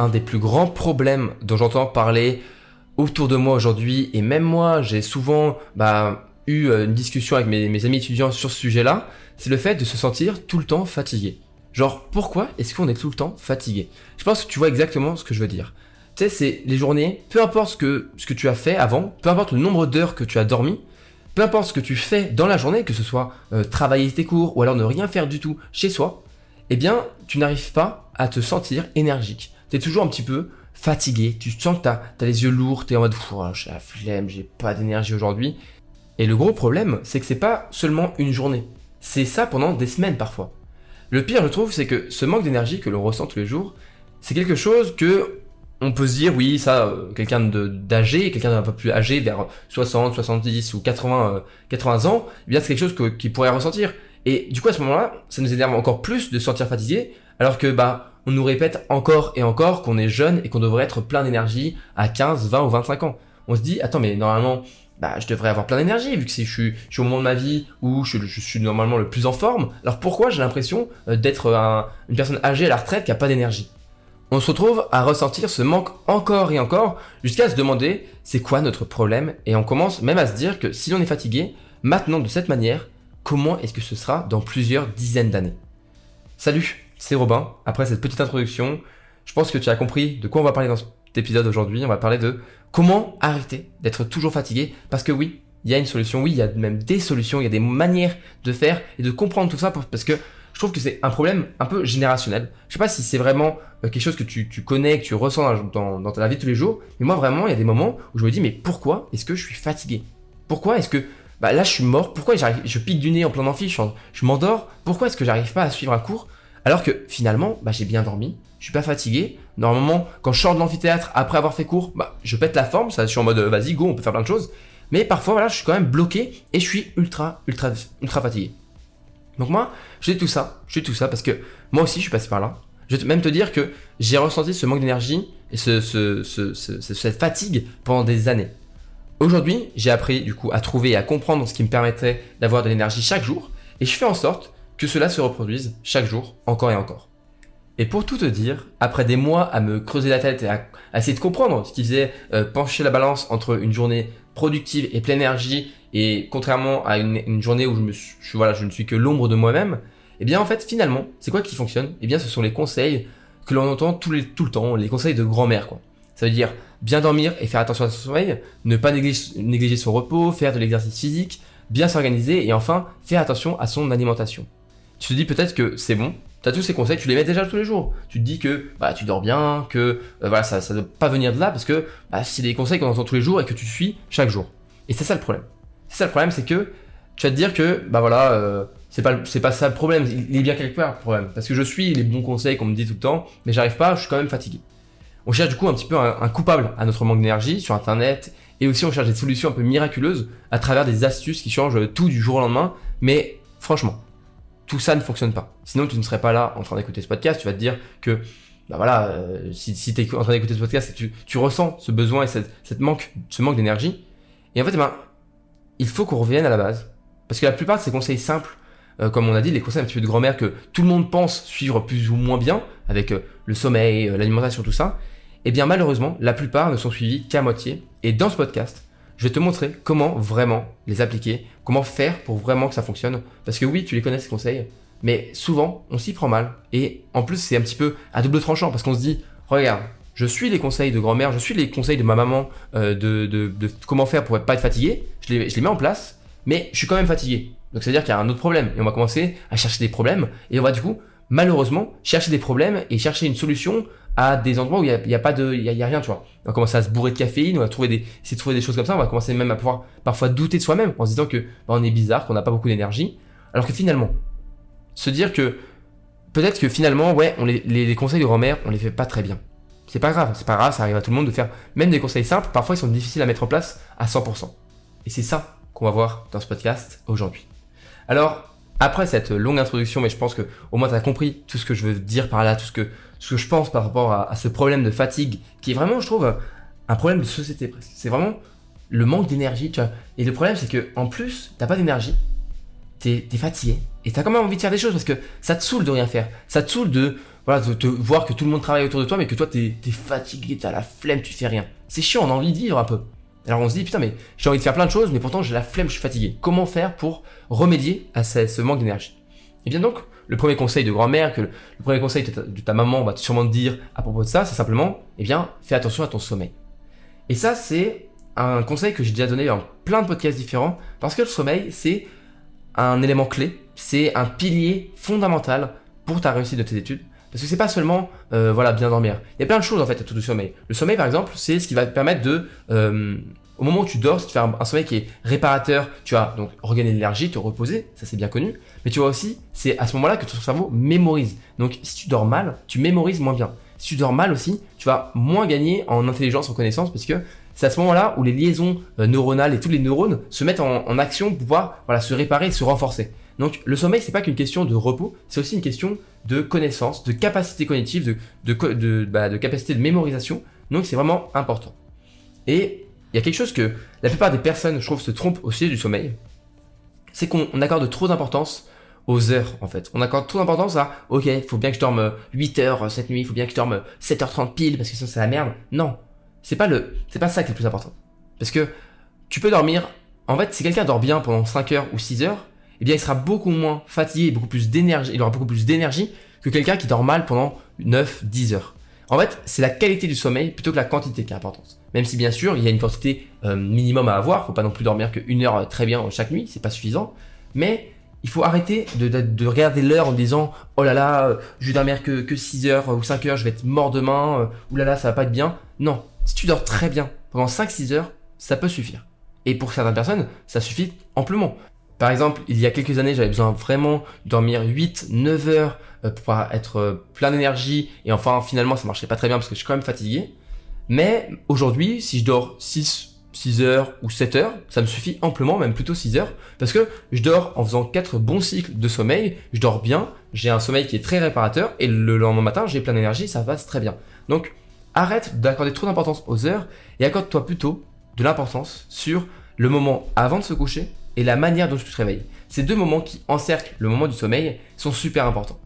un des plus grands problèmes dont j'entends parler autour de moi aujourd'hui, et même moi, j'ai souvent bah, eu euh, une discussion avec mes, amis étudiants sur ce sujet-là, c'est le fait de se sentir tout le temps fatigué. Genre, pourquoi est-ce qu'on est tout le temps fatigué? Je pense que tu vois exactement ce que je veux dire. Tu sais, c'est les journées, peu importe ce que, ce que tu as fait avant, peu importe le nombre d'heures que tu as dormi, peu importe ce que tu fais dans la journée, que ce soit euh, travailler tes cours ou alors ne rien faire du tout chez soi, eh bien, tu n'arrives pas à te sentir énergique. Tu es toujours un petit peu fatigué, tu sens que tu as, les yeux lourds, tu es en mode oh, j'ai la flemme, j'ai pas d'énergie aujourd'hui. Et le gros problème, c'est que c'est pas seulement une journée. C'est ça pendant des semaines parfois. Le pire, je trouve, c'est que ce manque d'énergie que l'on ressent tous les jours, c'est quelque chose que on peut se dire, oui, ça, euh, quelqu'un d'âgé, quelqu'un d'un peu plus âgé, vers 60, 70 ou 80, 80 euh, ans, eh bien c'est quelque chose qu'il qui pourrait ressentir. Et du coup, à ce moment-là, ça nous énerve encore plus de se sentir fatigué, alors que bah, on nous répète encore et encore qu'on est jeune et qu'on devrait être plein d'énergie à 15, 20 ou 25 ans. On se dit, attends, mais normalement, bah, je devrais avoir plein d'énergie vu que je suis, je suis au moment de ma vie où je, suis normalement le plus en forme. Alors pourquoi j'ai l'impression euh, d'être une personne âgée à la retraite qui a pas d'énergie? On se retrouve à ressentir ce manque encore et encore jusqu'à se demander c'est quoi notre problème? Et on commence même à se dire que si on est fatigué, maintenant de cette manière, comment est-ce que ce sera dans plusieurs dizaines d'années? Salut, c'est Robin. Après cette petite introduction, je pense que tu as compris de quoi on va parler dans cet épisode aujourd'hui. On va parler de Comment arrêter d'être toujours fatigué. Parce que oui, il y a une solution, oui, il y a même des solutions, il y a des manières de faire et de comprendre tout ça parce que je trouve que c'est un problème un peu générationnel. Je sais pas si c'est vraiment euh, quelque chose que tu, connais, que tu ressens dans, dans ta vie de tous les jours, mais moi vraiment, il y a des moments où je me dis mais pourquoi est-ce que je suis fatigué? Pourquoi est-ce que bah là je suis mort? Pourquoi je pique du nez en plein amphi, je, je m'endors? Pourquoi est-ce que j'arrive pas à suivre un cours? Alors que finalement, bah, j'ai bien dormi, je suis pas fatigué. Normalement, quand je sors de l'amphithéâtre après avoir fait cours, bah, je pète la forme, ça, je suis en mode vas-y, go, on peut faire plein de choses. Mais parfois, voilà, je suis quand même bloqué et je suis ultra, ultra, ultra fatigué. Donc moi, dis tout ça, dis tout ça parce que moi aussi, je suis passé par là. Je vais même te dire que j'ai ressenti ce manque d'énergie et ce, cette fatigue pendant des années. Aujourd'hui, j'ai appris du coup à trouver et à comprendre ce qui me permettrait d'avoir de l'énergie chaque jour et je fais en sorte que cela se reproduise chaque jour, encore et encore. Et pour tout te dire, après des mois à me creuser la tête et à, essayer de comprendre ce qui faisait euh, pencher la balance entre une journée productive et pleine énergie et contrairement à une, journée où je, me voilà, je ne suis que l'ombre de moi-même, eh bien en fait finalement, c'est quoi qui fonctionne? Eh bien ce sont les conseils que l'on entend tout, le temps, les conseils de grand-mère quoi. Ça veut dire bien dormir et faire attention à son sommeil, ne pas négliger son repos, faire de l'exercice physique, bien s'organiser et enfin faire attention à son alimentation tu te dis peut-être que c'est bon, tu as tous ces conseils, tu les mets déjà tous les jours. Tu te dis que bah, tu dors bien, que euh, voilà, ça ne doit pas venir de là parce que bah, c'est des conseils qu'on entend tous les jours et que tu suis chaque jour. Et c'est ça le problème. C'est ça le problème, c'est que tu vas te dire que bah voilà, euh, c'est pas pas ça le problème, il est bien quelque part le problème parce que je suis les bons conseils qu'on me dit tout le temps, mais j'arrive pas, je suis quand même fatigué. On cherche du coup un petit peu un coupable à notre manque d'énergie sur internet et aussi on cherche des solutions un peu miraculeuses à travers des astuces qui changent tout du jour au lendemain, mais franchement, tout ça ne fonctionne pas. Sinon, tu ne serais pas là en train d'écouter ce podcast. Tu vas te dire que, bah voilà, euh, si, si tu es en train d'écouter ce podcast, tu, tu ressens ce besoin et cette, manque, ce manque d'énergie. Et en fait, eh ben, il faut qu'on revienne à la base. Parce que la plupart de ces conseils simples, euh, comme on a dit, les conseils un petit peu de grand-mère que tout le monde pense suivre plus ou moins bien, avec euh, le sommeil, l'alimentation, tout ça, eh bien malheureusement, la plupart ne sont suivis qu'à moitié. Et dans ce podcast, je vais te montrer comment vraiment les appliquer, comment faire pour vraiment que ça fonctionne. Parce que oui, tu les connais ces conseils, mais souvent on s'y prend mal. Et en plus, c'est un petit peu à double tranchant parce qu'on se dit, regarde, je suis les conseils de grand-mère, je suis les conseils de ma maman euh, de, comment faire pour pas être fatigué, je les, je les mets en place, mais je suis quand même fatigué. Donc c'est à dire qu'il y a un autre problème. Et on va commencer à chercher des problèmes, et on va du coup, malheureusement, chercher des problèmes et chercher une solution à des endroits où il n'y a, pas de, il y a, rien, tu vois. On va commencer à se bourrer de caféine, on va trouver des, essayer de trouver des choses comme ça, on va commencer même à pouvoir parfois douter de soi-même en se disant que bah, on est bizarre, qu'on n'a pas beaucoup d'énergie, alors que finalement, se dire que peut-être que finalement, ouais, on les, les, conseils de grand-mère, on les fait pas très bien. C'est pas grave, c'est pas grave, ça arrive à tout le monde de faire même des conseils simples, parfois ils sont difficiles à mettre en place à 100%. Et c'est ça qu'on va voir dans ce podcast aujourd'hui. Alors, après cette longue introduction, mais je pense que au moins tu as compris tout ce que je veux dire par là, tout ce que, ce que je pense par rapport à, ce problème de fatigue, qui est vraiment, je trouve, un problème de société presque. C'est vraiment le manque d'énergie, tu vois. Et le problème, c'est que en plus, t'as pas d'énergie, t'es es fatigué, Et t'as quand même envie de faire des choses parce que ça te saoule de rien faire. Ça te saoule de, voilà, de, voir que tout le monde travaille autour de toi, mais que toi t'es es fatigué, t'as la flemme, tu fais rien. C'est chiant, on a envie de vivre un peu. Alors on se dit, putain, mais j'ai envie de faire plein de choses, mais pourtant j'ai la flemme, je suis fatigué. Comment faire pour remédier à ce, manque d'énergie? Et bien donc, le premier conseil de grand-mère, que le, premier conseil de ta, maman va sûrement te dire à propos de ça, c'est simplement, eh bien, fais attention à ton sommeil. Et ça, c'est un conseil que j'ai déjà donné dans plein de podcasts différents, parce que le sommeil, c'est un élément clé, c'est un pilier fondamental pour ta réussite de tes études. Parce que c'est pas seulement euh, voilà bien dormir. Il y a plein de choses en fait autour du sommeil. Le sommeil par exemple, c'est ce qui va te permettre de euh, au moment où tu dors, c'est de faire un, sommeil qui est réparateur. Tu vas donc regagner l'énergie, te reposer, ça c'est bien connu. Mais tu vois aussi, c'est à ce moment-là que ton cerveau mémorise. Donc si tu dors mal, tu mémorises moins bien. Si tu dors mal aussi, tu vas moins gagner en intelligence, en connaissance, parce que c'est à ce moment-là où les liaisons euh, neuronales et tous les neurones se mettent en, action pour pouvoir voilà, se réparer et se renforcer. Donc le sommeil, c'est pas qu'une question de repos, c'est aussi une question de connaissance, de capacité cognitive, de, de, bah, de capacité de mémorisation. Donc c'est vraiment important. Et il y a quelque chose que la plupart des personnes, je trouve, se trompent au sujet du sommeil. C'est qu'on accorde trop d'importance aux heures, en fait. On accorde trop d'importance à, ok, faut bien que je dorme 8 heures cette nuit, il faut bien que je dorme 7h30 pile, parce que sinon c'est la merde. Non. C'est pas le, c'est pas ça qui est le plus important. Parce que tu peux dormir, en fait, si quelqu'un dort bien pendant 5 heures ou 6 heures, eh bien, il sera beaucoup moins fatigué beaucoup plus d'énergie, il aura beaucoup plus d'énergie que quelqu'un qui dort mal pendant 9, 10 heures. En fait, c'est la qualité du sommeil plutôt que la quantité qui est importante. Même si bien sûr, il y a une quantité euh, minimum à avoir, faut pas non plus dormir qu'une heure très bien chaque nuit, c'est pas suffisant. Mais il faut arrêter de, de, regarder l'heure en disant oh là là, euh, je vais dormir que, que 6 heures ou 5 heures, je vais être mort demain, euh, ou là là, ça va pas être bien. Non, si tu dors très bien pendant 5-6 heures, ça peut suffire. Et pour certaines personnes, ça suffit amplement. Par exemple, il y a quelques années, j'avais besoin vraiment de dormir 8-9 heures euh, pour pouvoir être euh, plein d'énergie. Et enfin, finalement, ça marchait pas très bien parce que je suis quand même fatigué. Mais aujourd'hui, si je dors 6, 6 heures ou 7 heures, ça me suffit amplement, même plutôt 6 heures, parce que je dors en faisant 4 bons cycles de sommeil, je dors bien, j'ai un sommeil qui est très réparateur, et le lendemain matin, j'ai plein d'énergie, ça passe très bien. Donc, arrête d'accorder trop d'importance aux heures et accorde-toi plutôt de l'importance sur le moment avant de se coucher et la manière dont tu te réveilles. Ces deux moments qui encerclent le moment du sommeil sont super importants.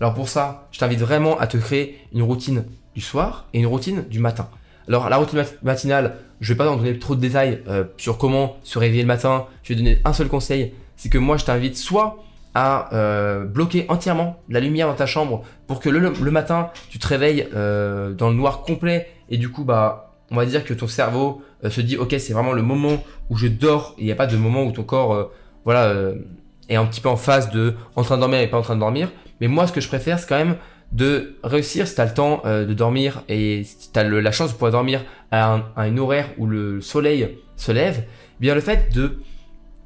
Alors pour ça, je t'invite vraiment à te créer une routine du soir et une routine du matin. Alors la routine matinale, je vais pas en donner trop de détails euh, sur comment se réveiller le matin. Je vais donner un seul conseil, c'est que moi je t'invite soit à euh, bloquer entièrement la lumière dans ta chambre pour que le, matin tu te réveilles euh, dans le noir complet et du coup bah on va dire que ton cerveau euh, se dit ok c'est vraiment le moment où je dors il n'y a pas de moment où ton corps voilà est un petit peu en phase de en train de dormir et pas en train de dormir. Mais moi ce que je préfère c'est quand même de réussir si tu as le temps de dormir et si tu as la chance de pouvoir dormir à, un, horaire où le soleil se lève eh bien le fait de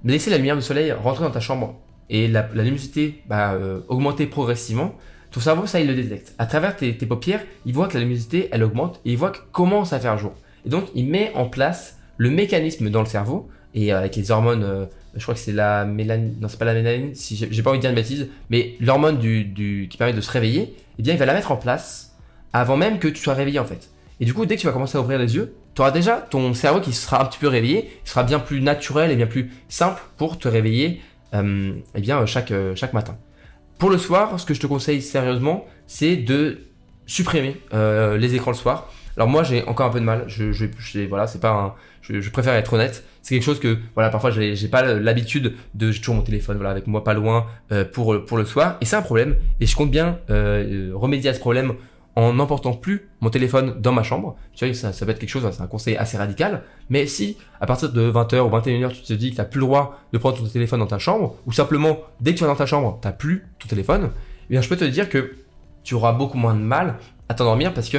laisser la lumière du soleil rentrer dans ta chambre et la, luminosité euh, augmenter progressivement, ton cerveau, ça, il le détecte. À travers tes, paupières, il voit que la luminosité, elle augmente et il voit que commence à faire jour. Et donc, il met en place le mécanisme dans le cerveau et euh, avec les hormones, euh, je crois que c'est la mélanine, non, c'est pas la mélanine, si j'ai pas envie de dire une bêtise, mais l'hormone du, qui permet de se réveiller, eh bien, il va la mettre en place avant même que tu sois réveillé, en fait. Et du coup, dès que tu vas commencer à ouvrir les yeux, tu auras déjà ton cerveau qui sera un petit peu réveillé, qui sera bien plus naturel et bien plus simple pour te réveiller euh, eh bien, chaque, euh, chaque matin. Pour le soir, ce que je te conseille sérieusement, c'est de supprimer euh, les écrans le soir. Alors moi, j'ai encore un peu de mal. Je, je, voilà, c'est pas un, je, préfère être honnête. C'est quelque chose que, voilà, parfois j'ai, pas l'habitude de j'ai toujours mon téléphone, voilà, avec moi pas loin pour pour le soir. Et c'est un problème. Et je compte bien remédier à ce problème en n'emportant plus mon téléphone dans ma chambre. Tu vois, ça, ça peut être quelque chose, c'est un conseil assez radical. Mais si, à partir de 20h ou 21h, tu te dis que tu n'as plus le droit de prendre ton téléphone dans ta chambre, ou simplement, dès que tu es dans ta chambre, tu n'as plus ton téléphone, eh bien, je peux te dire que tu auras beaucoup moins de mal à t'endormir parce que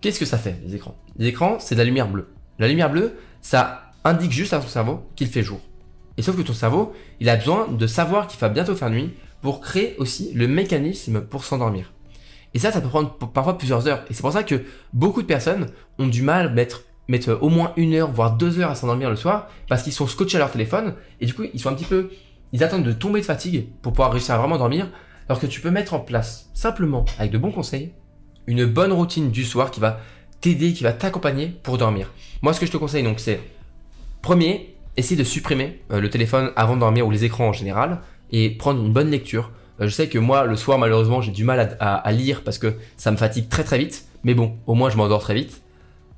qu'est-ce que ça fait, les écrans? Les écrans, c'est de la lumière bleue. La lumière bleue, ça indique juste à ton cerveau qu'il fait jour. Et sauf que ton cerveau, il a besoin de savoir qu'il va bientôt faire nuit pour créer aussi le mécanisme pour s'endormir. Et ça, ça peut prendre parfois plusieurs heures. Et c'est pour ça que beaucoup de personnes ont du mal à mettre, mettre au moins une heure, voire deux heures à s'endormir le soir, parce qu'ils sont scotchés à leur téléphone, et du coup, ils sont un petit peu, ils attendent de tomber de fatigue pour pouvoir réussir à vraiment dormir, alors que tu peux mettre en place, simplement, avec de bons conseils, une bonne routine du soir qui va t'aider, qui va t'accompagner pour dormir. Moi, ce que je te conseille, donc, c'est, premier, essayer de supprimer euh, le téléphone avant de dormir ou les écrans en général. et prendre une bonne lecture. Euh, je sais que moi, le soir, malheureusement, j'ai du mal à, lire parce que ça me fatigue très très vite. Mais bon, au moins, je m'endors très vite.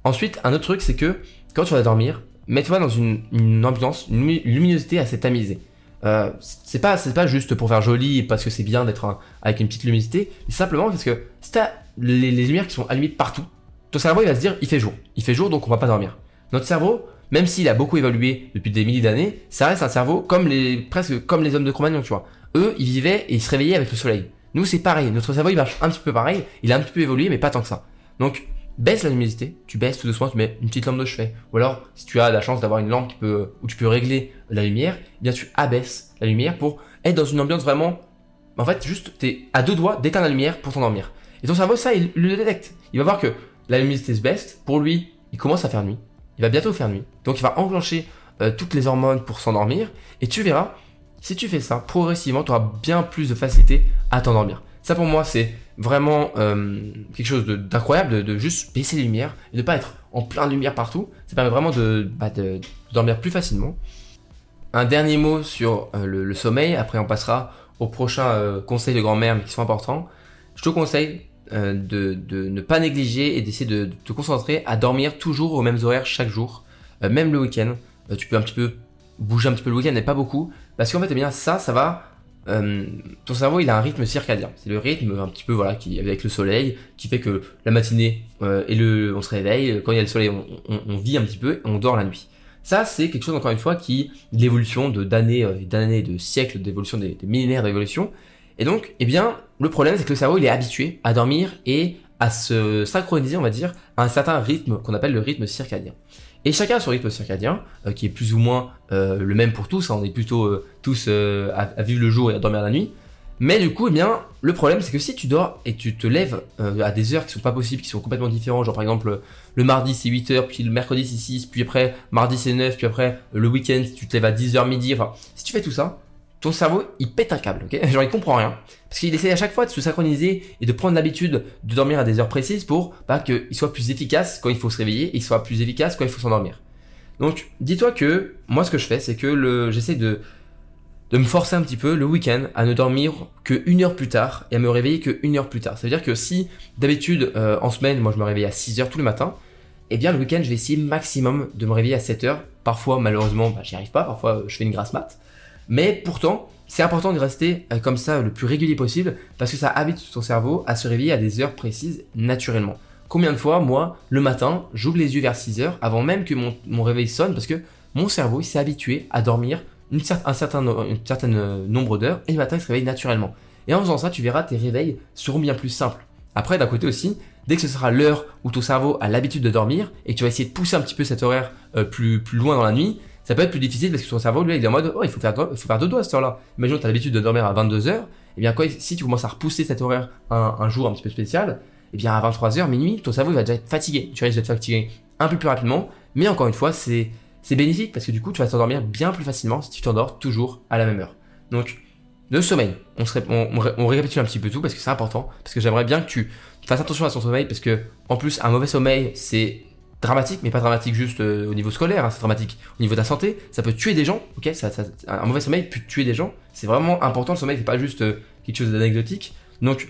Ensuite, un autre truc, c'est que quand tu vas dormir, mets-toi dans une, ambiance, une luminosité assez tamisée. Euh, c'est pas c'est pas juste pour faire joli parce que c'est bien d'être avec une petite luminosité, mais simplement parce que si t'as les, les lumières qui sont allumées partout, ton cerveau il va se dire il fait jour, il fait jour donc on va pas dormir. Notre cerveau, même s'il a beaucoup évolué depuis des milliers d'années, ça reste un cerveau comme les presque comme les hommes de Cro-Magnon, tu vois. Eux, ils vivaient et ils se réveillaient avec le soleil. Nous, c'est pareil. Notre cerveau, il marche un petit peu pareil. Il a un petit peu évolué, mais pas tant que ça. Donc, baisse la luminosité. Tu baisses tout doucement, tu mets une petite lampe de chevet. Ou alors, si tu as la chance d'avoir une lampe peut, où tu peux régler la lumière, eh bien, tu abaisses la lumière pour être dans une ambiance vraiment, en fait, juste, t'es à deux doigts d'éteindre la lumière pour t'endormir. Et ton cerveau, ça, il le détecte. Il va voir que la luminosité se baisse. Pour lui, il commence à faire nuit. Il va bientôt faire nuit. Donc, il va enclencher euh, toutes les hormones pour s'endormir. Et tu verras, si tu fais ça, progressivement, tu auras bien plus de facilité à t'endormir. Ça pour moi, c'est vraiment euh, quelque chose d'incroyable de, juste baisser les lumières et de pas être en plein lumière partout. Ça permet vraiment de, bah, dormir plus facilement. Un dernier mot sur euh, le, sommeil, après on passera aux prochains euh, conseils de grand-mère mais qui sont importants. Je te conseille de, ne pas négliger et d'essayer de, te concentrer à dormir toujours aux mêmes horaires chaque jour, même le week-end. tu peux un petit peu bouger un petit peu le week-end, mais pas beaucoup, parce qu'en fait, eh ça, ça va euh, ton cerveau il a un rythme circadien. C'est le rythme un petit peu voilà qui avec le soleil qui fait que la matinée euh, et le on se réveille quand il y a le soleil on, vit un petit peu on dort la nuit. Ça c'est quelque chose encore une fois qui l'évolution de d'années euh, d'années de siècles d'évolution des, des, millénaires d'évolution et donc eh bien le problème c'est que le cerveau il est habitué à dormir et à se synchroniser on va dire à un certain rythme qu'on appelle le rythme circadien. Et chacun a son rythme circadien, euh, qui est plus ou moins euh, le même pour tous. Hein. on est plutôt euh, tous à, vivre le jour et à dormir la nuit. Mais du coup, eh bien, le problème, c'est que si tu dors et tu te lèves à des heures qui sont pas possibles, qui sont complètement différentes, genre par exemple le mardi c'est 8h, puis le mercredi c'est 6, puis après mardi c'est 9, puis après le week-end tu te lèves à 10h midi, enfin, si tu fais tout ça, ton cerveau, il pète un câble, ok Genre, il comprend rien. Parce qu'il essaie à chaque fois de se synchroniser et de prendre l'habitude de dormir à des heures précises pour bah, qu'il soit plus efficace quand il faut se réveiller et qu'il soit plus efficace quand il faut s'endormir. Donc, dis-toi que moi, ce que je fais, c'est que j'essaie de, me forcer un petit peu le week-end à ne dormir que une heure plus tard et à me réveiller que une heure plus tard. Ça veut dire que si d'habitude euh, en semaine, moi je me réveille à 6 heures tous les matins, eh bien le week-end je vais essayer maximum de me réveiller à 7 heures. Parfois malheureusement bah, j'y arrive pas, parfois je fais une grasse mat. Mais pourtant, c'est important de rester euh, comme ça le plus régulier possible parce que ça habite ton cerveau à se réveiller à des heures précises naturellement. Combien de fois, moi, le matin, j'ouvre les yeux vers 6 heures avant même que mon, réveil sonne parce que mon cerveau s'est habitué à dormir une un certain euh, nombre d'heures et le matin il se réveille naturellement. Et en faisant ça, tu verras tes réveils seront bien plus simples. Après, d'un côté aussi, dès que ce sera l'heure où ton cerveau a l'habitude de dormir et que tu vas essayer de pousser un petit peu cet horaire euh, plus, plus loin dans la nuit, ça peut être plus difficile parce que ton cerveau, lui, il est en mode, oh, il faut faire, faire dodo à cette heure-là. Imagine, tu as l'habitude de dormir à 22 heures. Et eh bien, quoi, si tu commences à repousser cet horaire un, jour un petit peu spécial, et eh bien, à 23 heures, minuit, ton cerveau, il va déjà être fatigué. Tu risques de te fatiguer un peu plus rapidement. Mais encore une fois, c'est, bénéfique parce que du coup, tu vas t'endormir bien plus facilement si tu t'endors toujours à la même heure. Donc, le sommeil, on, se on, récapitule un petit peu tout parce que c'est important, parce que j'aimerais bien que tu fasses attention à ton sommeil, parce que en plus un mauvais sommeil c'est dramatique, mais pas dramatique juste euh, au niveau scolaire, hein, c'est dramatique. Au niveau de ta santé, ça peut tuer des gens, ok ça, Un mauvais sommeil peut tuer des gens, c'est vraiment important, le sommeil c'est pas juste euh, quelque chose d'anecdotique. Donc,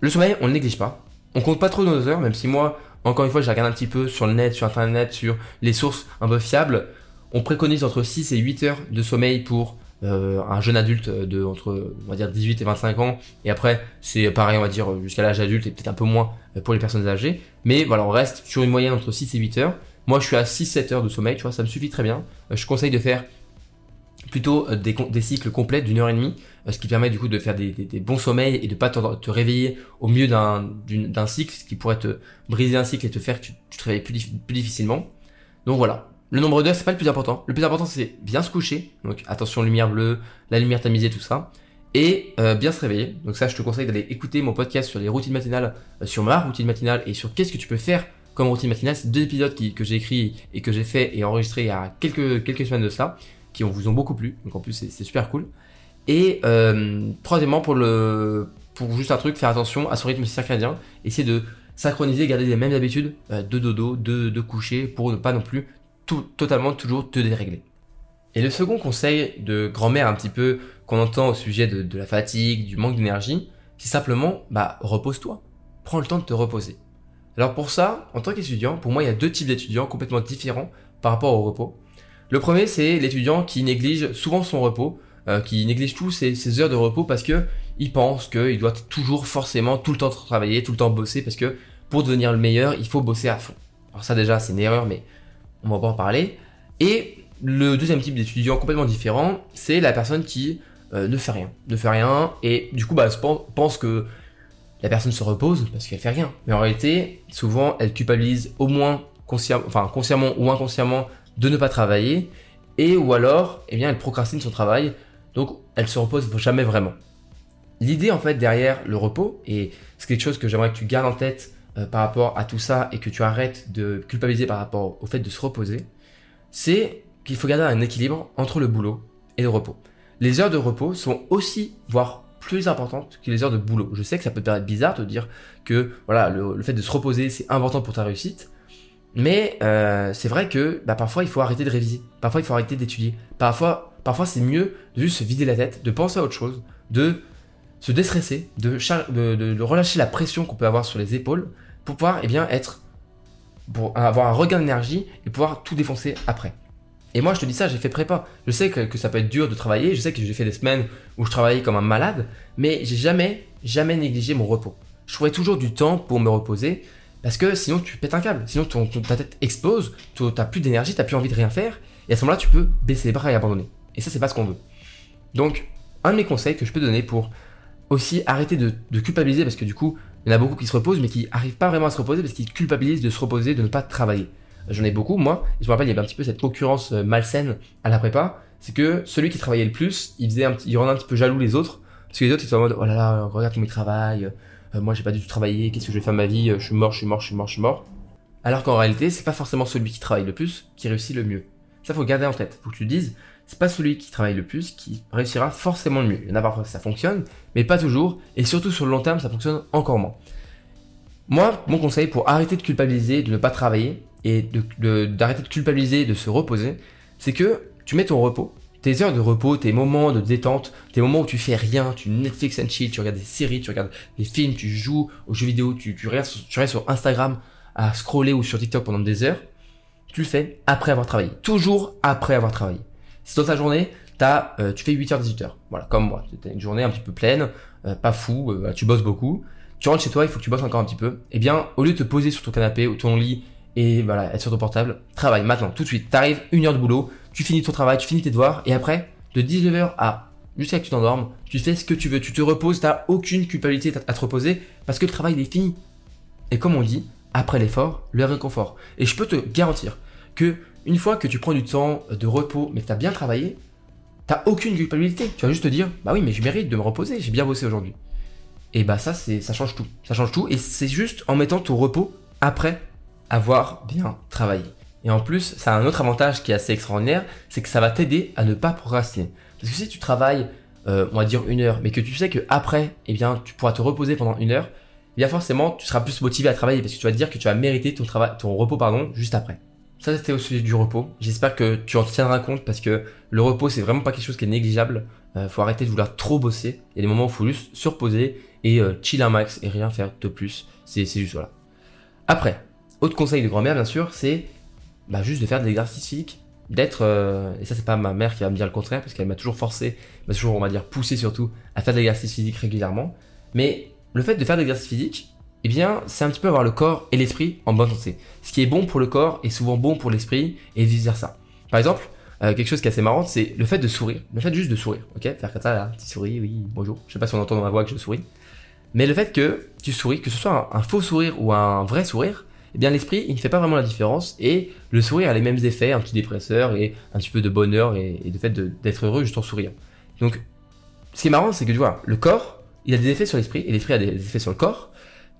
le sommeil, on ne néglige pas, on compte pas trop nos heures, même si moi, encore une fois, j'ai regardé un petit peu sur le net, sur internet, sur les sources un peu fiables, on préconise entre 6 et 8 heures de sommeil pour euh, un jeune adulte de entre on va dire 18 et 25 ans. Et après c'est pareil on va dire jusqu'à l'âge adulte et peut-être un peu moins pour les personnes âgées. Mais voilà on reste sur une moyenne entre 6 et 8 heures. Moi je suis à 6-7 heures de sommeil tu vois ça me suffit très bien. Euh, je conseille de faire plutôt euh, des, cycles complets d'une heure et demie ce qui permet du coup de faire des, bons sommeils et de pas te, réveiller au milieu d'un d'un cycle ce qui pourrait te briser un cycle et te faire que tu, te réveilles plus, plus difficilement. Donc voilà le nombre d'heures, c'est pas le plus important. Le plus important, c'est bien se coucher. Donc attention, lumière bleue, la lumière tamisée, tout ça. Et euh, bien se réveiller. Donc ça, je te conseille d'aller écouter mon podcast sur les routines matinales, euh, sur ma routine matinale et sur qu'est-ce que tu peux faire comme routine matinale. C'est deux épisodes que j'ai écrits et que j'ai fait et enregistré il y a quelques, semaines de cela, qui vous ont beaucoup plu. Donc en plus, c'est super cool. Et euh, troisièmement, pour juste un truc, faire attention à son rythme circadien. Essayer de synchroniser, garder les mêmes habitudes de dodo, de coucher, pour ne pas non plus tout, totalement toujours te dérégler. Et le second conseil de grand-mère un petit peu qu'on entend au sujet de, la fatigue, du manque d'énergie, c'est simplement, bah, repose-toi. Prends le temps de te reposer. Alors pour ça, en tant qu'étudiant, pour moi, il y a deux types d'étudiants complètement différents par rapport au repos. Le premier, c'est l'étudiant qui néglige souvent son repos, euh, qui néglige tous ses, heures de repos parce que il pense qu'il doit toujours forcément tout le temps travailler, tout le temps bosser, parce que pour devenir le meilleur, il faut bosser à fond. Alors ça déjà, c'est une erreur, mais on va pas en parler. Et le deuxième type d'étudiant complètement différent, c'est la personne qui euh, ne fait rien, ne fait rien, et du coup bah, pense que la personne se repose parce qu'elle fait rien. Mais en réalité, souvent, elle culpabilise au moins enfin, consciemment ou inconsciemment de ne pas travailler, et ou alors, eh bien, elle procrastine son travail, donc elle se repose jamais vraiment. L'idée en fait derrière le repos, et c'est quelque chose que j'aimerais que tu gardes en tête euh, par rapport à tout ça et que tu arrêtes de culpabiliser par rapport au fait de se reposer, c'est qu'il faut garder un équilibre entre le boulot et le repos. Les heures de repos sont aussi, voire plus importantes que les heures de boulot. Je sais que ça peut paraître bizarre de dire que voilà le, fait de se reposer c'est important pour ta réussite, mais euh, c'est vrai que bah, parfois il faut arrêter de réviser, parfois il faut arrêter d'étudier, parfois parfois c'est mieux de juste se vider la tête, de penser à autre chose, de se déstresser, de, relâcher la pression qu'on peut avoir sur les épaules pour pouvoir eh bien être pour avoir un regain d'énergie et pouvoir tout défoncer après. Et moi, je te dis ça, j'ai fait prépa. Je sais que, ça peut être dur de travailler. Je sais que j'ai fait des semaines où je travaillais comme un malade, mais j'ai jamais, jamais négligé mon repos. Je trouvais toujours du temps pour me reposer parce que sinon tu pètes un câble. Sinon ta tête explose, tu n'as plus d'énergie, tu n'as plus envie de rien faire. Et à ce moment-là, tu peux baisser les bras et abandonner. Et ça, c'est pas ce qu'on veut. Donc, un de mes conseils que je peux donner pour aussi arrêter de culpabiliser, parce que du coup, il y en a beaucoup qui se reposent, mais qui n'arrivent pas vraiment à se reposer parce qu'ils culpabilisent de se reposer, de ne pas travailler. J'en ai beaucoup moi, et je me rappelle il y avait un petit peu cette concurrence euh, malsaine à la prépa, c'est que celui qui travaillait le plus, il faisait il rendait un petit peu jaloux les autres, parce que les autres ils étaient en mode oh là là, regarde comment ils travaillent, euh, moi j'ai pas du tout travaillé, qu'est-ce que je vais faire de ma vie, je suis mort, je suis mort, je suis mort, je suis mort. Alors qu'en réalité, c'est pas forcément celui qui travaille le plus qui réussit le mieux. Ça faut garder en tête, faut que tu te dises, c'est pas celui qui travaille le plus qui réussira forcément le mieux. Il y en a parfois ça fonctionne, mais pas toujours, et surtout sur le long terme ça fonctionne encore moins. Moi, mon conseil pour arrêter de culpabiliser, de ne pas travailler, et d'arrêter de, culpabiliser, de se reposer, c'est que tu mets ton repos, tes heures de repos, tes moments de détente, tes moments où tu fais rien, tu Netflix and chill, tu regardes des séries, tu regardes des films, tu joues aux jeux vidéo, tu, tu, restes, tu restes sur Instagram à scroller ou sur TikTok pendant des heures, tu le fais après avoir travaillé. Toujours après avoir travaillé. Si dans ta journée, as, euh, tu fais 8h, 18h. Voilà, comme moi. C'était une journée un petit peu pleine, euh, pas fou, euh, tu bosses beaucoup. Tu rentres chez toi, il faut que tu bosses encore un petit peu. Eh bien, au lieu de te poser sur ton canapé ou ton lit et voilà, être sur ton portable, travaille maintenant, tout de suite. T'arrives, une heure de boulot, tu finis ton travail, tu finis tes devoirs, et après, de 19h à jusqu'à que tu t'endormes, tu fais ce que tu veux, tu te reposes, t'as aucune culpabilité à te reposer, parce que le travail est fini. Et comme on dit, après l'effort, le réconfort. Et je peux te garantir que une fois que tu prends du temps de repos, mais que t'as bien travaillé, t'as aucune culpabilité. Tu vas juste te dire, bah oui, mais je mérite de me reposer, j'ai bien bossé aujourd'hui. Et bah ça, c'est, ça change tout. Ça change tout, et c'est juste en mettant ton repos après avoir bien travaillé. Et en plus, ça a un autre avantage qui est assez extraordinaire, c'est que ça va t'aider à ne pas procrastiner. Parce que si tu travailles, euh, on va dire une heure, mais que tu sais que après, eh bien, tu pourras te reposer pendant une heure, eh bien forcément, tu seras plus motivé à travailler parce que tu vas te dire que tu vas mériter ton travail, ton repos, pardon, juste après. Ça, c'était au sujet du repos. J'espère que tu en tiendras compte parce que le repos, c'est vraiment pas quelque chose qui est négligeable. Euh, faut arrêter de vouloir trop bosser. Il y a des moments où il faut juste se reposer et euh, chill un max et rien faire de plus. C'est juste voilà. Après, autre conseil de grand-mère, bien sûr, c'est bah, juste de faire de l'exercice physique. D'être, euh, et ça c'est pas ma mère qui va me dire le contraire, parce qu'elle m'a toujours forcé, m'a toujours, on va dire, poussé surtout, à faire de l'exercice physique régulièrement. Mais le fait de faire de l'exercice physique, eh bien, c'est un petit peu avoir le corps et l'esprit en bonne santé. Ce qui est bon pour le corps est souvent bon pour l'esprit, et vice versa. Par exemple, euh, quelque chose qui est assez marrant, c'est le fait de sourire. Le fait juste de sourire, ok? Faire comme ça, là, petit sourire, oui, bonjour. Je sais pas si on entend dans ma voix que je souris. Mais le fait que tu souris, que ce soit un faux sourire ou un vrai sourire, eh bien l'esprit, il ne fait pas vraiment la différence et le sourire a les mêmes effets, un petit dépresseur et un petit peu de bonheur et, de fait d'être heureux juste en souriant. Donc, ce qui est marrant, c'est que tu vois, le corps, il a des effets sur l'esprit et l'esprit a des effets sur le corps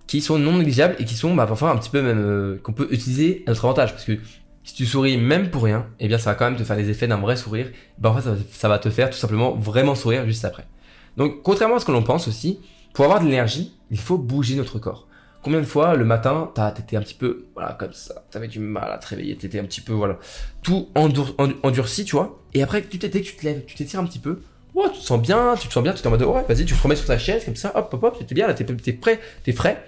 qui sont non négligeables et qui sont bah, parfois un petit peu même euh, qu'on peut utiliser à notre avantage parce que si tu souris même pour rien, eh bien ça va quand même te faire les effets d'un vrai sourire. Bah, parfois ça, ça va te faire tout simplement vraiment sourire juste après. Donc contrairement à ce que l'on pense aussi, pour avoir de l'énergie, il faut bouger notre corps. Combien de fois le matin, t'étais un petit peu, voilà, comme ça, t'avais du mal à te réveiller, t'étais un petit peu, voilà, tout endurci, tu vois. Et après, tu t'étais, tu te lèves, tu t'étires un petit peu. Ouais, tu te sens bien, tu te sens bien, tu es en mode, ouais, vas-y, tu te remets sur ta chaise, comme ça, hop, hop, hop, t'es bien, là, t'es, t'es prêt, t'es frais.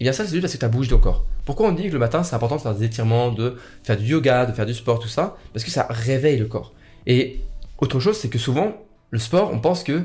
Et bien ça, c'est juste parce que t'as bougé ton corps. Pourquoi on dit que le matin, c'est important de faire des étirements, de faire du yoga, de faire du sport, tout ça? Parce que ça réveille le corps. Et autre chose, c'est que souvent, le sport, on pense que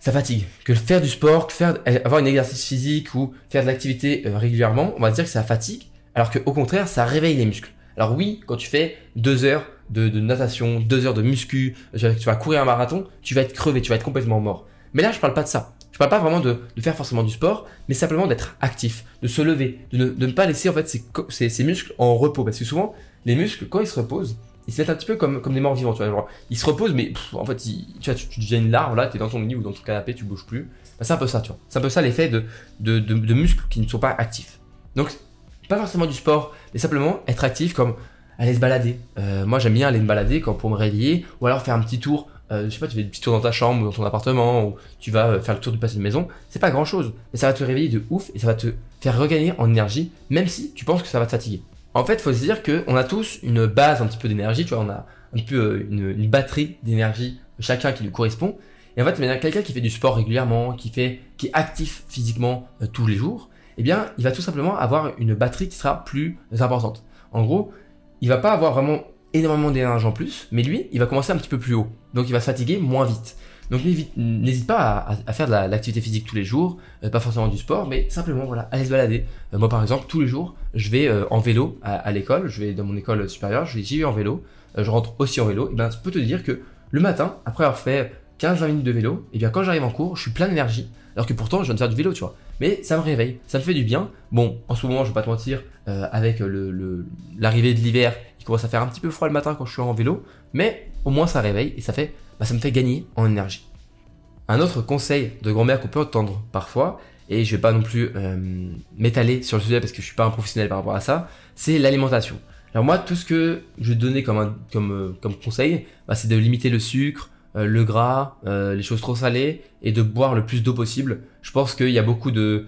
ça fatigue. Que faire du sport, que faire, avoir un exercice physique ou faire de l'activité euh, régulièrement, on va dire que ça fatigue, alors qu'au contraire, ça réveille les muscles. Alors oui, quand tu fais deux heures de, natation, deux heures de muscu, tu vas courir un marathon, tu vas être crevé, tu vas être complètement mort. Mais là, je parle pas de ça. Je parle pas vraiment de, faire forcément du sport, mais simplement d'être actif, de se lever, de ne, pas laisser en fait ses, muscles en repos. Parce que souvent, les muscles, quand ils se reposent, ils se mettent un petit peu comme, comme des morts vivants, tu vois. Ils se reposent, mais en fait, tu, deviens une larve, là, tu es dans ton lit ou dans ton canapé, tu bouges plus. Bah, c'est un peu ça, tu vois. C'est un peu ça l'effet de, de, muscles qui ne sont pas actifs. Donc, pas forcément du sport, mais simplement être actif comme aller se balader. Euh, moi, j'aime bien aller me balader quand pour me réveiller, ou alors faire un petit tour. Euh, je sais pas, tu fais un petit tour dans ta chambre ou dans ton appartement, ou tu vas euh, faire le tour du passé de maison. C'est pas grand chose, mais ça va te réveiller de ouf et ça va te faire regagner en énergie, même si tu penses que ça va te fatiguer. En fait, faut se dire qu'on a tous une base un petit peu d'énergie, tu vois, on a un peu euh, une, batterie d'énergie chacun qui nous correspond. Et en fait, quelqu'un qui fait du sport régulièrement, qui fait, qui est actif physiquement tous les jours, eh bien, il va tout simplement avoir une batterie qui sera plus importante. En gros, il va pas avoir vraiment énormément d'énergie en plus, mais lui, il va commencer un petit peu plus haut. Donc, il va se fatiguer moins vite. Donc n'hésite pas à, faire de l'activité physique tous les jours, euh, pas forcément du sport, mais simplement voilà, aller se balader. Euh, moi par exemple, tous les jours, je vais euh, en vélo à, l'école, je vais dans mon école supérieure, j'y vais en vélo, je rentre aussi en vélo, et bien je peux te dire que le matin, après avoir fait 15-20 minutes de vélo, et bien quand j'arrive en cours, je suis plein d'énergie, alors que pourtant je viens de faire du vélo, tu vois. Mais ça me réveille, ça me fait du bien. Bon, en ce moment, je vais pas te mentir, avec l'arrivée de l'hiver, commence à faire un petit peu froid le matin quand je suis en vélo, mais au moins ça réveille et ça fait bah, ça me fait gagner en énergie. Un autre conseil de grand-mère qu'on peut entendre parfois, et je vais pas non plus euh, m'étaler sur le sujet parce que je suis pas un professionnel par rapport à ça, c'est l'alimentation. Alors moi, tout ce que je donner comme, comme, euh, comme conseil, bah, c'est de limiter le sucre, euh, le gras, les choses trop salées, et de boire le plus d'eau possible. Je pense qu'il y a beaucoup de,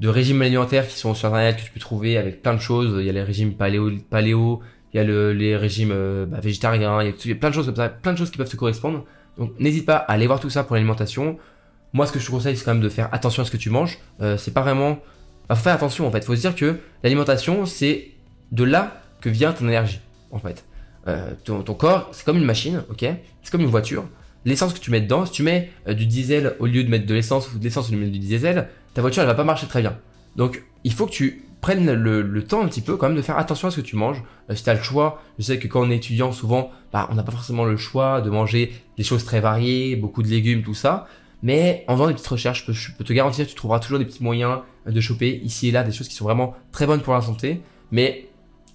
de régimes alimentaires qui sont sur internet que tu peux trouver avec plein de choses. Il y a les régimes paléo il y a le, les régimes bah, végétariens, il y, a, plein de choses comme ça, plein de choses qui peuvent te correspondre. Donc n'hésite pas à aller voir tout ça pour l'alimentation. Moi, ce que je te conseille, c'est quand même de faire attention à ce que tu manges. Euh, c'est pas vraiment. Bah, faire attention en fait. Faut se dire que l'alimentation, c'est de là que vient ton énergie en fait. Euh, ton, corps, c'est comme une machine, ok? C'est comme une voiture. L'essence que tu mets dedans, si tu mets euh, du diesel au lieu de mettre de l'essence ou de l'essence au lieu de du diesel, ta voiture elle va pas marcher très bien. Donc il faut que tu prennent le, temps un petit peu quand même de faire attention à ce que tu manges. Euh, si tu as le choix, je sais que quand on est étudiant, souvent, bah, on n'a pas forcément le choix de manger des choses très variées, beaucoup de légumes, tout ça. Mais en faisant des petites recherches, je peux, te garantir que tu trouveras toujours des petits moyens de choper ici et là des choses qui sont vraiment très bonnes pour la santé. Mais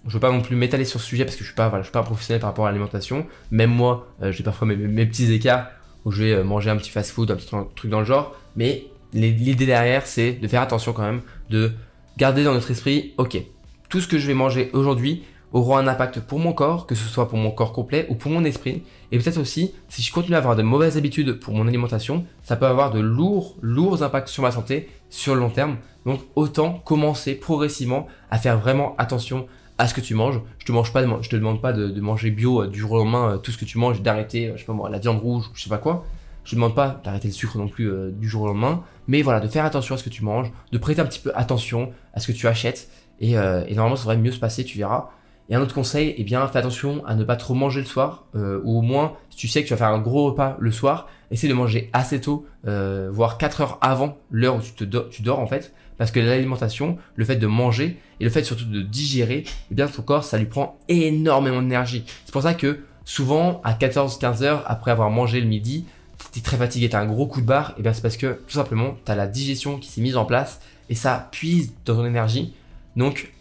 je veux pas non plus m'étaler sur ce sujet parce que je suis pas, voilà, je suis pas un professionnel par rapport à l'alimentation. Même moi, euh, j'ai parfois mes, petits écarts où je vais euh, manger un petit fast-food, un petit truc dans le genre. Mais l'idée derrière, c'est de faire attention quand même, de Gardez dans notre esprit, ok, tout ce que je vais manger aujourd'hui aura un impact pour mon corps, que ce soit pour mon corps complet ou pour mon esprit. Et peut-être aussi, si je continue à avoir de mauvaises habitudes pour mon alimentation, ça peut avoir de lourds, lourds impacts sur ma santé sur le long terme. Donc autant commencer progressivement à faire vraiment attention à ce que tu manges. Je te mange pas, je te demande pas de, manger bio euh, du jour au lendemain euh, tout ce que tu manges, d'arrêter, euh, je sais pas moi, la viande rouge, ou je sais pas quoi. Je ne demande pas d'arrêter le sucre non plus euh, du jour au lendemain, mais voilà, de faire attention à ce que tu manges, de prêter un petit peu attention à ce que tu achètes, et, euh, normalement ça devrait mieux se passer, tu verras. Et un autre conseil, eh bien, fais attention à ne pas trop manger le soir, euh, ou au moins, si tu sais que tu vas faire un gros repas le soir, essaie de manger assez tôt, voire 4 heures avant l'heure où tu, tu dors en fait, parce que l'alimentation, le fait de manger, et le fait surtout de digérer, eh bien, ton corps, ça lui prend énormément d'énergie. C'est pour ça que souvent, à 14-15 heures après avoir mangé le midi, t'es très fatigué, t'as un gros coup de barre, et bien c'est parce que tout simplement t'as la digestion qui s'est mise en place et ça puise dans ton énergie. Donc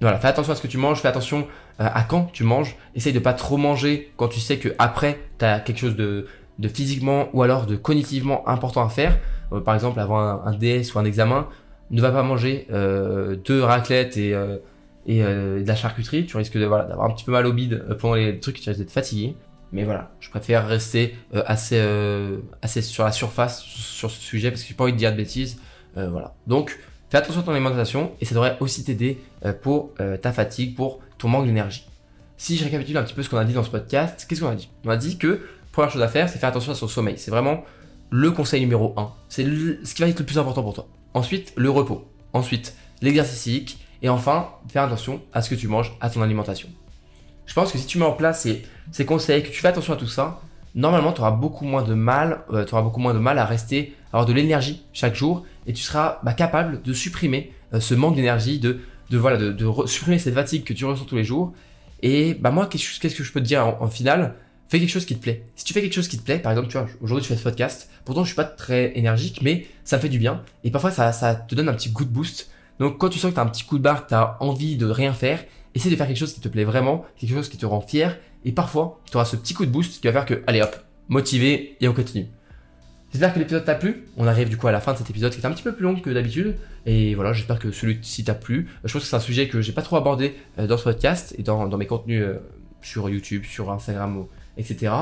voilà, fais attention à ce que tu manges, fais attention euh, à quand tu manges. Essaye de pas trop manger quand tu sais que après t'as quelque chose de, de, physiquement ou alors de cognitivement important à faire. Euh, par exemple, avant un, DS ou un examen, ne va pas manger euh, deux raclettes et, et de la charcuterie. Tu risques d'avoir un petit peu mal au bide pendant les trucs, tu risques d'être fatigué. Mais voilà, je préfère rester euh, assez, euh, assez sur la surface sur ce sujet parce que j'ai pas envie de dire de bêtises. Euh, voilà. Donc, Fais attention à ton alimentation et ça devrait aussi t'aider pour ta fatigue, pour ton manque d'énergie. Si je récapitule un petit peu ce qu'on a dit dans ce podcast, qu'est-ce qu'on a dit? On a dit que première chose à faire, c'est faire attention à son sommeil. C'est vraiment le conseil numéro 1. C'est ce qui va être le plus important pour toi. Ensuite, le repos. Ensuite, l'exercice physique. Et enfin, faire attention à ce que tu manges, à ton alimentation. Je pense que si tu mets en place ces, conseils, que tu fais attention à tout ça, normalement, tu auras beaucoup moins de mal, euh, auras beaucoup moins de mal à rester, à avoir de l'énergie chaque jour, et tu seras bah, capable de supprimer euh, ce manque d'énergie, de, de, voilà, de, supprimer cette fatigue que tu ressens tous les jours. Et bah moi, qu'est-ce que je peux te dire en, en final? Fais quelque chose qui te plaît. Si tu fais quelque chose qui te plaît, par exemple, tu vois, aujourd'hui tu fais ce podcast, pourtant je suis pas très énergique, mais ça me fait du bien. Et parfois ça, ça te donne un petit coup de boost. Donc quand tu sens que tu as un petit coup de barre, que tu as envie de rien faire, essaie de faire quelque chose qui te plaît vraiment, quelque chose qui te rend fier. Et parfois, tu auras ce petit coup de boost qui va faire que, allez hop, motivé et on continue. J'espère que l'épisode t'a plu. On arrive du coup à la fin de cet épisode qui est un petit peu plus long que d'habitude. Et voilà, j'espère que celui-ci t'a plu. Je pense que c'est un sujet que j'ai pas trop abordé euh, dans ce podcast et dans, mes contenus euh, sur YouTube, sur Instagram etc.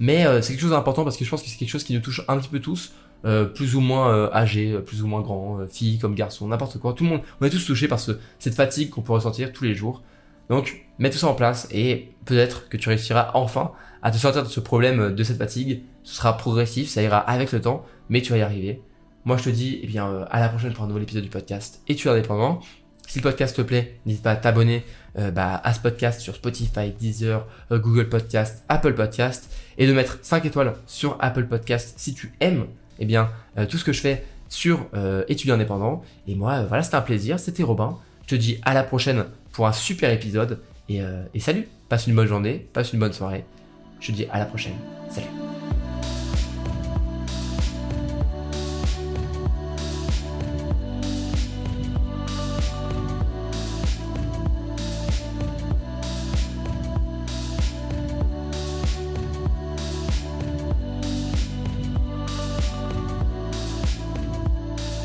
Mais euh, c'est quelque chose d'important parce que je pense que c'est quelque chose qui nous touche un petit peu tous, euh, plus ou moins euh, âgés, plus ou moins grands, filles comme garçons, n'importe quoi. Tout le monde, on est tous touchés par cette fatigue qu'on peut ressentir tous les jours. Donc, mets tout ça en place et peut-être que tu réussiras enfin à te sortir de ce problème de cette fatigue. Ce sera progressif, ça ira avec le temps, mais tu vas y arriver. Moi, je te dis, eh bien, à la prochaine pour un nouvel épisode du podcast. Et tu es indépendant. Si le podcast te plaît, n'hésite pas à t'abonner euh, bah, à ce podcast sur Spotify, Deezer, euh, Google Podcast, Apple Podcast et de mettre 5 étoiles sur Apple Podcast si tu aimes eh bien, euh, tout ce que je fais sur étudiant indépendant. Et moi, voilà, c'était un plaisir. C'était Robin. Je te dis à la prochaine pour un super épisode. Et, et salut. Passe une bonne journée, passe une bonne soirée. Je te dis à la prochaine. Salut.